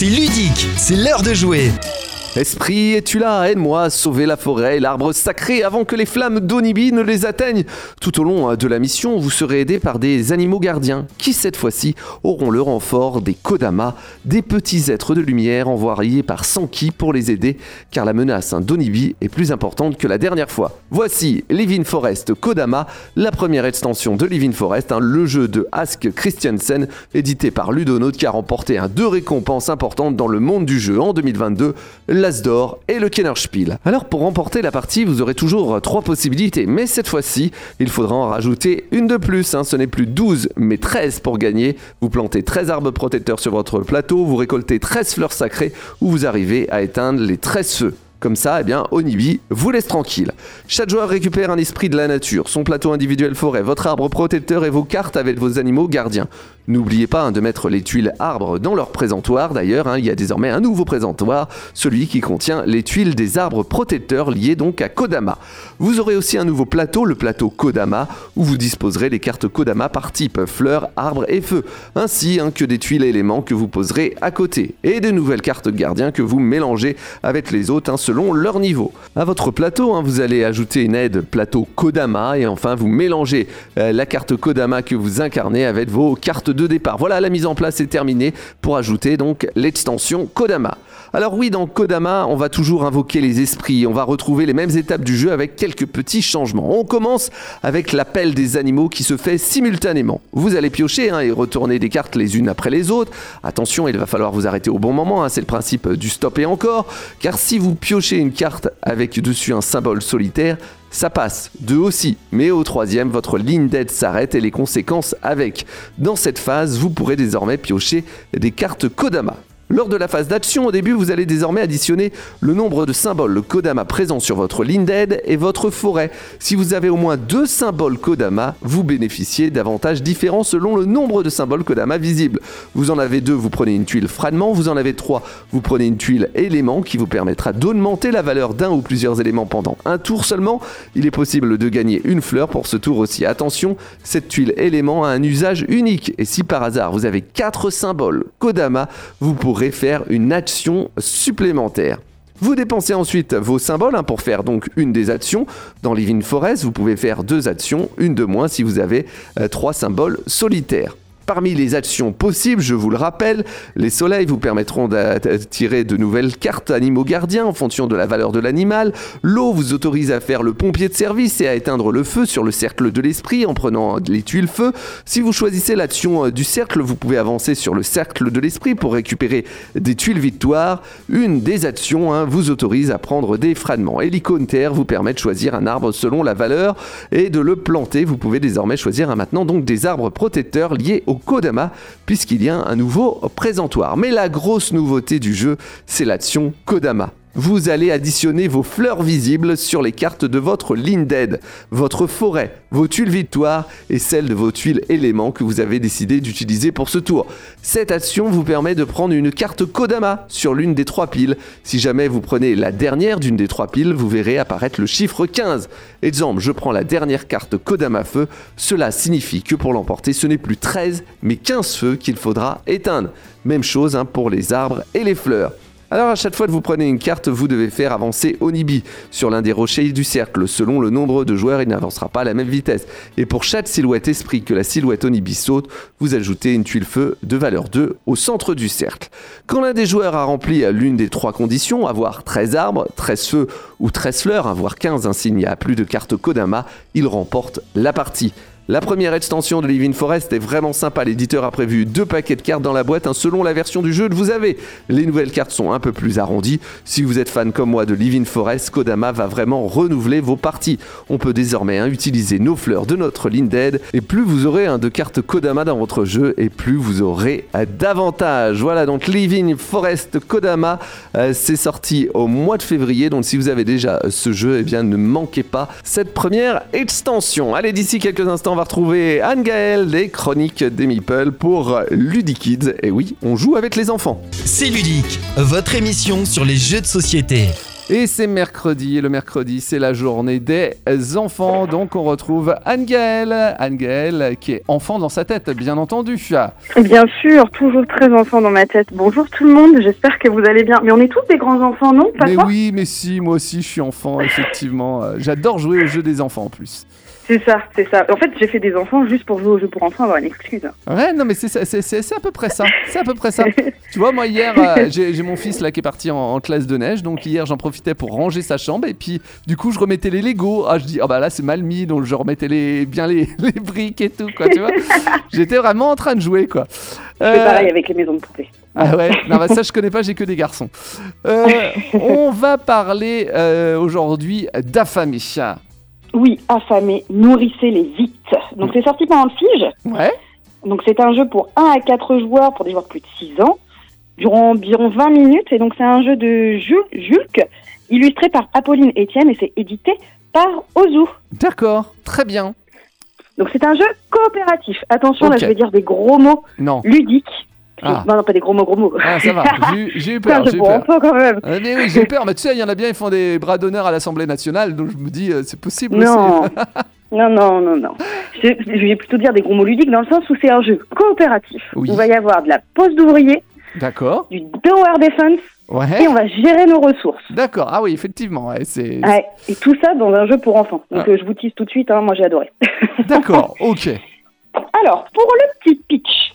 C'est ludique, c'est l'heure de jouer. Esprit, es-tu là? Aide-moi à sauver la forêt et l'arbre sacré avant que les flammes d'Onibi ne les atteignent. Tout au long de la mission, vous serez aidé par des animaux gardiens qui, cette fois-ci, auront le renfort des Kodama, des petits êtres de lumière envoyés par Sanki pour les aider, car la menace d'Onibi est plus importante que la dernière fois. Voici Living Forest Kodama, la première extension de Living Forest, hein, le jeu de Ask Christiansen, édité par Ludonote qui a remporté un deux récompenses importantes dans le monde du jeu en 2022 l'As d'or et le Kennerspiel. Alors pour remporter la partie, vous aurez toujours trois possibilités, mais cette fois-ci, il faudra en rajouter une de plus. hein. Ce n'est plus 12, mais 13 pour gagner. Vous plantez 13 arbres protecteurs sur votre plateau, vous récoltez 13 fleurs sacrées ou vous arrivez à éteindre les 13 feux. Comme ça, eh bien, Onibi vous laisse tranquille. Chaque joueur récupère un esprit de la nature, son plateau individuel forêt, votre arbre protecteur et vos cartes avec vos animaux gardiens. N'oubliez pas hein, de mettre les tuiles arbres dans leur présentoir. D'ailleurs, hein, il y a désormais un nouveau présentoir, celui qui contient les tuiles des arbres protecteurs liés donc à Kodama. Vous aurez aussi un nouveau plateau, le plateau Kodama, où vous disposerez les cartes Kodama par type fleurs, arbres et feu, ainsi hein, que des tuiles éléments que vous poserez à côté, et de nouvelles cartes gardiens que vous mélangez avec les autres selon leur niveau. À votre plateau, hein, vous allez ajouter une aide plateau Kodama, et enfin vous mélangez euh, la carte Kodama que vous incarnez avec vos cartes de départ. Voilà, la mise en place est terminée pour ajouter donc l'extension Kodama. Alors oui, dans Kodama, on va toujours invoquer les esprits, on va retrouver les mêmes étapes du jeu avec quelques petits changements. On commence avec l'appel des animaux qui se fait simultanément. Vous allez piocher hein, et retourner des cartes les unes après les autres. Attention, il va falloir vous arrêter au bon moment, hein, c'est le principe du stop et encore, car si vous piochez une carte avec dessus un symbole solitaire, ça passe, deux aussi, mais au troisième, votre ligne d'aide s'arrête et les conséquences avec. Dans cette phase, vous pourrez désormais piocher des cartes Kodama. Lors de la phase d'action, au début, vous allez désormais additionner le nombre de symboles Kodama présents sur votre ligne d'aide et votre forêt. Si vous avez au moins deux symboles Kodama, vous bénéficiez d'avantages différents selon le nombre de symboles Kodama visibles. Vous en avez deux, vous prenez une tuile fragment, vous en avez trois, vous prenez une tuile élément qui vous permettra d'augmenter la valeur d'un ou plusieurs éléments pendant un tour seulement. Il est possible de gagner une fleur pour ce tour aussi. Attention, cette tuile élément a un usage unique et si par hasard vous avez quatre symboles Kodama, vous pourrez faire une action supplémentaire. Vous dépensez ensuite vos symboles hein, pour faire donc une des actions. Dans Living Forest, vous pouvez faire deux actions, une de moins si vous avez euh, trois symboles solitaires. Parmi les actions possibles, je vous le rappelle, les soleils vous permettront d'attirer de nouvelles cartes animaux gardiens en fonction de la valeur de l'animal. L'eau vous autorise à faire le pompier de service et à éteindre le feu sur le cercle de l'esprit en prenant les tuiles feu. Si vous choisissez l'action euh, du cercle, vous pouvez avancer sur le cercle de l'esprit pour récupérer des tuiles victoire. Une des actions hein, vous autorise à prendre des fragments. Et l'icône terre vous permet de choisir un arbre selon la valeur et de le planter. Vous pouvez désormais choisir maintenant des arbres protecteurs liés au Kodama, puisqu'il y a un nouveau présentoir. Mais la grosse nouveauté du jeu, c'est l'action Kodama. Vous allez additionner vos fleurs visibles sur les cartes de votre ligne d'aide, votre forêt, vos tuiles victoire et celles de vos tuiles éléments que vous avez décidé d'utiliser pour ce tour. Cette action vous permet de prendre une carte Kodama sur l'une des trois piles. Si jamais vous prenez la dernière d'une des trois piles, vous verrez apparaître le chiffre 15. Exemple, je prends la dernière carte Kodama feu, cela signifie que pour l'emporter, ce n'est plus 13 mais 15 feux qu'il faudra éteindre. Même chose hein, pour les arbres et les fleurs. Alors à chaque fois que vous prenez une carte, vous devez faire avancer Onibi sur l'un des rochers du cercle. Selon le nombre de joueurs, il n'avancera pas à la même vitesse. Et pour chaque silhouette esprit que la silhouette Onibi saute, vous ajoutez une tuile feu de valeur 2 au centre du cercle. Quand l'un des joueurs a rempli l'une des trois conditions, avoir 13 arbres, 13 feux ou 13 fleurs, avoir 15 ainsi il n'y a plus de cartes Kodama, il remporte la partie. La première extension de Living Forest est vraiment sympa. L'éditeur a prévu deux paquets de cartes dans la boîte. selon la version du jeu que vous avez, les nouvelles cartes sont un peu plus arrondies. Si vous êtes fan comme moi de Living Forest, Kodama va vraiment renouveler vos parties. On peut désormais hein, utiliser nos fleurs de notre d'aide. Et plus vous aurez hein, de cartes Kodama dans votre jeu, et plus vous aurez d'avantages. Voilà donc Living Forest Kodama. euh, c'est sorti au mois de février. Donc si vous avez déjà ce jeu, eh bien ne manquez pas cette première extension. Allez, d'ici quelques instants, va retrouver Anne-Gaëlle des Chroniques des Meeple pour Ludikids. Et oui, on joue avec les enfants. C'est ludique, votre émission sur les jeux de société. Et c'est mercredi, et le mercredi, c'est la journée des enfants. Donc on retrouve Anne-Gaëlle. Anne-Gaëlle qui est enfant dans sa tête, bien entendu. Bien sûr, toujours très enfant dans ma tête. Bonjour tout le monde, j'espère que vous allez bien. Mais on est tous des grands enfants, non? Pas Mais oui, mais si, moi aussi je suis enfant, effectivement. J'adore jouer aux jeux des enfants en plus. C'est ça, c'est ça. En fait, j'ai fait des enfants juste pour jouer aux jeux pour enfants, avoir une excuse. Ouais, non, mais c'est c'est- c'est c'est à peu près ça. C'est à peu près ça. tu vois, moi hier, euh, j'ai mon fils là qui est parti en, en classe de neige, donc hier j'en profitais pour ranger sa chambre et puis du coup je remettais les Lego. Ah, je dis, ah bah là c'est mal mis, donc je remettais les, bien les, les briques et tout, quoi, tu vois. J'étais vraiment en train de jouer, quoi. C'est Euh, pareil avec les maisons de poupées. Ah ouais, non, bah ça je connais pas, j'ai que des garçons. Euh, on va parler euh, aujourd'hui d'affamé. Oui, affamés, nourrissez-les vite. Donc c'est sorti pendant le Fige. Ouais, Donc c'est un jeu pour 1 à 4 joueurs pour des joueurs de plus de 6 ans, durant environ 20 minutes. Et donc c'est un jeu de Jules, Julk, illustré par Apolline Etienne et c'est édité par Ozu. d'accord, très bien. Donc c'est un jeu coopératif. Attention, là je vais dire des gros mots Non, ludiques. Ah. Non, non, pas des gros mots, gros mots. ah, ça va, j'ai eu- peur, jeu j'ai eu pour peur. enfants quand même. Ah, mais oui, j'ai peur, mais tu sais, il y en a bien, ils font des bras d'honneur à l'Assemblée nationale, donc je me dis, euh, c'est possible Non. aussi. non, non, non, non. Je, je vais plutôt dire des gros mots ludiques dans le sens où c'est un jeu coopératif. Oui. Il va y avoir de la pose d'ouvrier, D'accord, du tower defense et ouais, on va gérer nos ressources. d'accord, ah oui, effectivement, ouais, c'est... Ouais, et tout ça dans un jeu pour enfants. Donc Ah. euh, je vous tease tout de suite, hein, moi j'ai adoré. D'accord, ok. Alors, pour le petit pitch,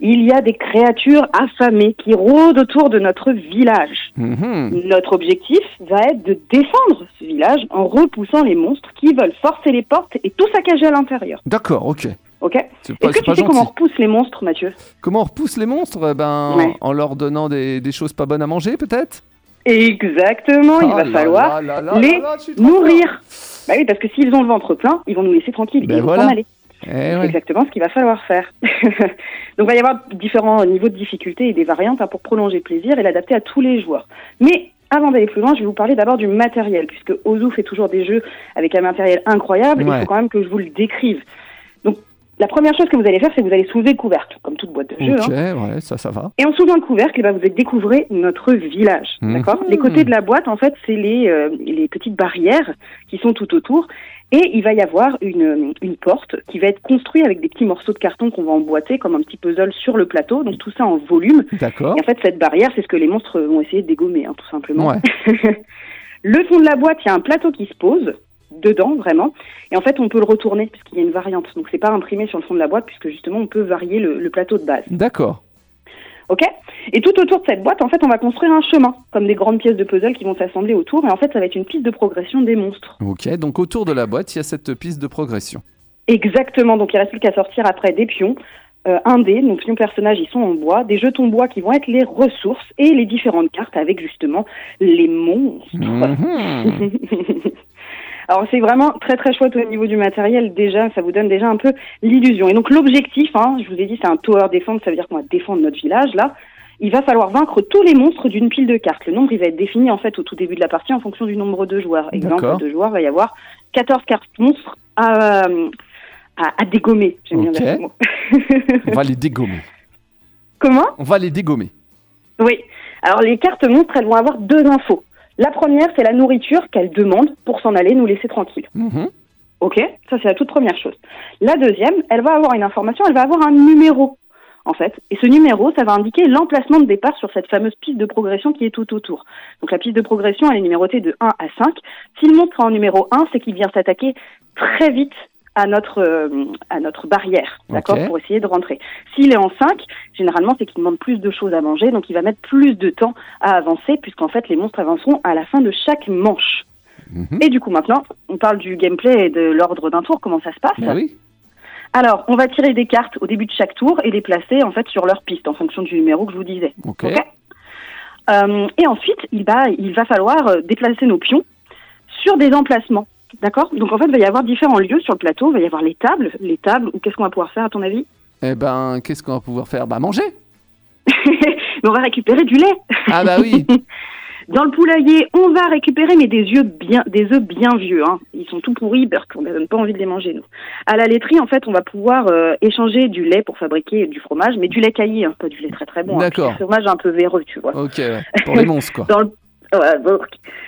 il y a des créatures affamées qui rôdent autour de notre village. Mhm. Notre objectif va être de défendre ce village en repoussant les monstres qui veulent forcer les portes et tout saccager à l'intérieur. D'accord, ok. Ok Est-ce que tu sais gentil. comment on repousse les monstres, Mathieu? Comment on repousse les monstres? Eh ben, Ouais. En leur donnant des, des choses pas bonnes à manger, peut-être? Exactement, il Oh va falloir là là là les nourrir. Bah oui, parce que s'ils ont le ventre plein, ils vont nous laisser tranquilles Ben et ils vont s'en aller. Eh C'est ouais. exactement ce qu'il va falloir faire. Donc, il va y avoir différents niveaux de difficulté et des variantes hein, pour prolonger le plaisir et l'adapter à tous les joueurs. Mais avant d'aller plus loin, je vais vous parler d'abord du matériel, puisque Ozu fait toujours des jeux avec un matériel incroyable. Ouais. Il faut quand même que je vous le décrive. La première chose que vous allez faire, c'est que vous allez soulever le couvercle, comme toute boîte de jeu. Ok, hein. ouais, ça, ça va. Et en soulevant le couvercle, eh ben, vous allez découvrir notre village. Mhm. D'accord? Les côtés de la boîte, en fait, c'est les, euh, les petites barrières qui sont tout autour. Et il va y avoir une, une porte qui va être construite avec des petits morceaux de carton qu'on va emboîter comme un petit puzzle sur le plateau. Donc tout ça en volume. D'accord. Et en fait, cette barrière, c'est ce que les monstres vont essayer de dégommer, hein, tout simplement. Ouais. le fond de la boîte, il y a un plateau qui se pose dedans vraiment et en fait on peut le retourner parce qu'il y a une variante donc c'est pas imprimé sur le fond de la boîte puisque justement on peut varier le- le plateau de base D'accord. Ok? Et tout autour de cette boîte, en fait, on va construire un chemin, comme des grandes pièces de puzzle qui vont s'assembler autour. Et en fait, ça va être une piste de progression des monstres. Ok, donc autour de la boîte, il y a cette piste de progression. Exactement. Donc, il reste plus qu'à sortir après des pions. Euh, un dé, donc pions personnages, ils sont en bois, des jetons bois qui vont être les ressources et les différentes cartes avec justement les monstres. Mhm. Alors c'est vraiment très très chouette au niveau du matériel déjà, ça vous donne déjà un peu l'illusion. Et donc l'objectif, hein, je vous ai dit c'est un tower defense, ça veut dire qu'on va défendre notre village là. Il va falloir vaincre tous les monstres d'une pile de cartes. Le nombre il va être défini en fait au tout début de la partie en fonction du nombre de joueurs. Exemple, de joueurs, il va y avoir 14 cartes monstres à, à, à dégommer. J'aime bien mot. On va les dégommer. Comment? On va les dégommer. Oui. Alors les cartes monstres, elles vont avoir deux infos. La première, c'est la nourriture qu'elles demandent pour s'en aller, nous laisser tranquilles. Mhm. Ok, ça c'est la toute première chose. La deuxième, elle va avoir une information, elle va avoir un numéro en fait. Et ce numéro, ça va indiquer l'emplacement de départ sur cette fameuse piste de progression qui est tout autour. Donc la piste de progression, elle est numérotée de 1 à 5. Si le monstre est en numéro 1, c'est qu'il vient s'attaquer très vite à notre euh, à notre barrière, d'accord, pour essayer de rentrer. S'il est en 5, généralement c'est qu'il demande plus de choses à manger, donc il va mettre plus de temps à avancer, puisqu'en fait les monstres avanceront à la fin de chaque manche. Mhm. Et du coup, maintenant, on parle du gameplay et de l'ordre d'un tour, comment ça se passe. Oui. Alors, on va tirer des cartes au début de chaque tour et les placer en fait sur leur piste en fonction du numéro que je vous disais. Ok. Ok. Euh, et ensuite, il va, il va falloir euh, déplacer nos pions sur des emplacements. D'accord Donc en fait, il va y avoir différents lieux sur le plateau. Il va y avoir les tables. Les tables, ou qu'est-ce qu'on va pouvoir faire à ton avis? Eh ben, qu'est-ce qu'on va pouvoir faire? Bah manger. Mais On va récupérer du lait. Ah bah oui. Dans le poulailler, on va récupérer mais des œufs bien, des œufs bien vieux. Hein. Ils sont tout pourris parce qu'on n'a pas envie de les manger nous. À la laiterie, en fait, on va pouvoir euh, échanger du lait pour fabriquer du fromage, mais du lait caillé, hein, pas du lait très très bon. hein. D'accord. Du fromage un peu véreux, tu vois. Ok, pour les monstres quoi. Dans le... Voilà, donc,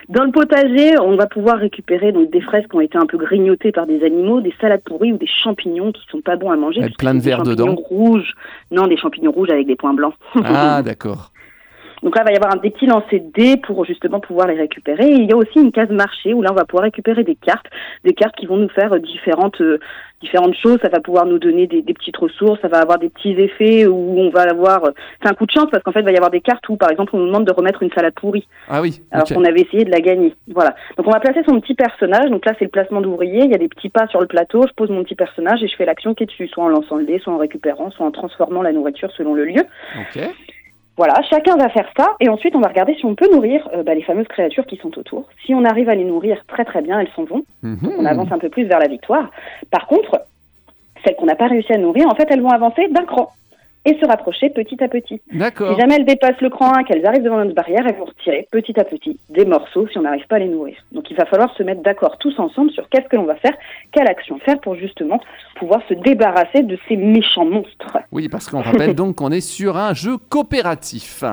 dans le potager, on va pouvoir récupérer donc des fraises qui ont été un peu grignotées par des animaux, des salades pourries ou des champignons qui sont pas bons à manger. Avec plein de verre champignons dedans. rouges. Non, des champignons rouges avec des points blancs. Ah, d'accord. Donc là, il va y avoir un lancers de dés pour justement pouvoir les récupérer. Et il y a aussi une case marché où là, on va pouvoir récupérer des cartes, des cartes qui vont nous faire euh, différentes euh, différentes choses. Ça va pouvoir nous donner des, des petites ressources, ça va avoir des petits effets où on va avoir. euh, C'est un coup de chance parce qu'en fait, il va y avoir des cartes où, par exemple, on nous demande de remettre une salade pourrie Ah oui, alors qu'on avait essayé de la gagner. Voilà. Donc on va placer son petit personnage. Donc là, c'est le placement d'ouvrier. Il y a des petits pas sur le plateau. Je pose mon petit personnage et je fais l'action qui est dessus, soit en lançant le dé, soit en récupérant, soit en transformant la nourriture selon le lieu. Ok. Voilà, chacun va faire ça et ensuite on va regarder si on peut nourrir euh, bah, les fameuses créatures qui sont autour. Si on arrive à les nourrir très très bien, elles s'en vont. Mhm. On avance un peu plus vers la victoire. Par contre, celles qu'on n'a pas réussi à nourrir, en fait, elles vont avancer d'un cran et se rapprocher petit à petit. D'accord. Si jamais elles dépassent le cran 1, qu'elles arrivent devant notre barrière, elles vont retirer petit à petit des morceaux si on n'arrive pas à les nourrir. Donc il va falloir se mettre d'accord tous ensemble sur qu'est-ce que l'on va faire, quelle action faire pour justement pouvoir se débarrasser de ces méchants monstres. Oui, parce qu'on rappelle donc qu'on est sur un jeu coopératif.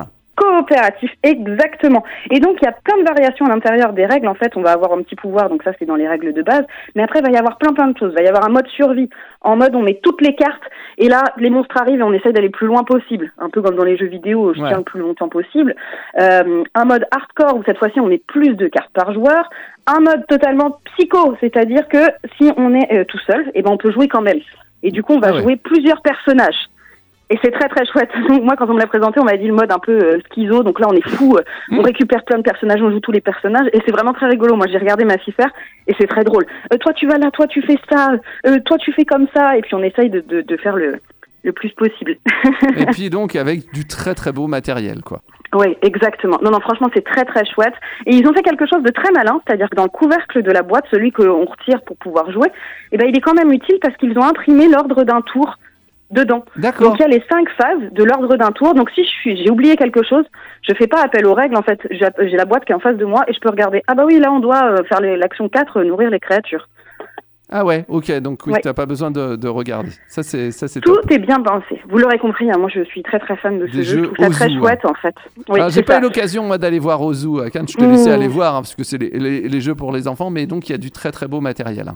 Coopératif, exactement. Et donc, il y a plein de variations à l'intérieur des règles. En fait, on va avoir un petit pouvoir, donc ça, c'est dans les règles de base. Mais après, il va y avoir plein, plein de choses. Il va y avoir un mode survie. En mode, on met toutes les cartes. Et là, les monstres arrivent et on essaie d'aller le plus loin possible. Un peu comme dans les jeux vidéo, je Ouais. tiens le plus longtemps possible. Euh, un mode hardcore, où cette fois-ci, on met plus de cartes par joueur. Un mode totalement psycho, c'est-à-dire que si on est euh, tout seul, eh ben, on peut jouer quand même. Et du coup, on va Ah ouais. jouer plusieurs personnages. Et c'est très très chouette. Moi, quand on me l'a présenté, on m'a dit le mode un peu euh, schizo. Donc là, on est fou. euh, Mm. On récupère plein de personnages, on joue tous les personnages. Et c'est vraiment très rigolo. Moi, j'ai regardé ma fille faire et c'est très drôle. Euh, toi, tu vas là, toi, tu fais ça. euh, toi, tu fais comme ça. Et puis on essaye de, de, de faire le, le plus possible. Et puis donc avec du très très beau matériel, quoi. Oui, exactement. Non, non, franchement, c'est très très chouette. Et ils ont fait quelque chose de très malin, c'est-à-dire que dans le couvercle de la boîte, celui qu'on retire pour pouvoir jouer, eh ben, il est quand même utile parce qu'ils ont imprimé l'ordre d'un tour dedans. D'accord. Donc il y a les cinq phases de l'ordre d'un tour. Donc si je suis, j'ai oublié quelque chose, je fais pas appel aux règles. En fait, j'ai la boîte qui est en face de moi et je peux regarder. Ah bah oui, là on doit euh, faire l'action 4, euh, nourrir les créatures. Ah ouais, ok, donc oui, Ouais. t'as pas besoin de, de regarder. Ça c'est ça c'est Tout top. est bien pensé. Vous l'aurez compris. hein, moi, je suis très très fan de ce Des jeu. Je trouve ça très hein. chouette en fait. Oui, Alors, j'ai pas eu l'occasion moi d'aller voir Ozu à Cannes, je te laissais Mmh. aller voir hein, parce que c'est les, les- les jeux pour les enfants, mais donc il y a du très très beau matériel.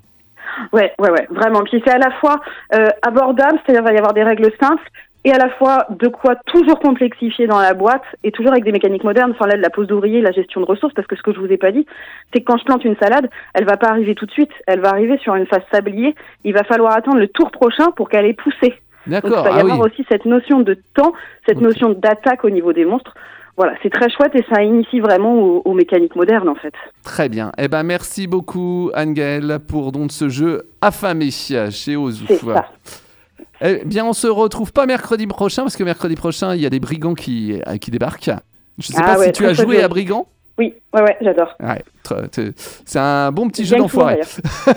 Ouais, ouais, ouais, vraiment. Puis c'est à la fois euh, abordable, c'est-à-dire il va y avoir des règles simples, et à la fois de quoi toujours complexifier dans la boîte, et toujours avec des mécaniques modernes, enfin là, de la pose d'ouvrier, la gestion de ressources, parce que ce que je vous ai pas dit, c'est que quand je plante une salade, elle va pas arriver tout de suite, elle va arriver sur une phase sablier, il va falloir attendre le tour prochain pour qu'elle ait poussé. Donc il D'accord, va y ah oui. avoir aussi cette notion de temps, cette notion d'attaque au niveau des monstres. Voilà, c'est très chouette et ça initie vraiment aux, aux mécaniques modernes en fait. Très bien. Eh ben merci beaucoup Angel pour donc ce jeu affamé chez Ozu. C'est ça. Eh bien, on se retrouve pas mercredi prochain parce que mercredi prochain, il y a des brigands qui, euh, qui débarquent. Je sais Ah pas ouais, si tu as joué à Brigand? Oui, ouais, ouais, j'adore. Ouais, c'est un bon petit jeu d'enfoiré. ouais,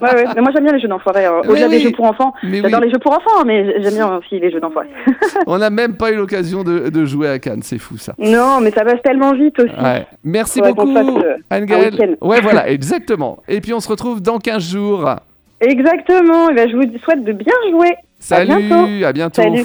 ouais, ouais. Mais moi j'aime bien les jeux d'enfoirés. euh, Mais Au-delà oui. des jeux pour enfants, oui, j'adore les jeux pour enfants, mais j'aime bien aussi les jeux d'enfoirés. on n'a même pas eu l'occasion de, de jouer à Cannes, c'est fou ça. non, mais ça passe tellement vite aussi. Ouais. Merci beaucoup, euh, week-end. Ouais, voilà, exactement. Et puis on se retrouve dans 15 jours. Exactement. Et ben, je vous souhaite de bien jouer. Salut, bientôt. à bientôt. Salut.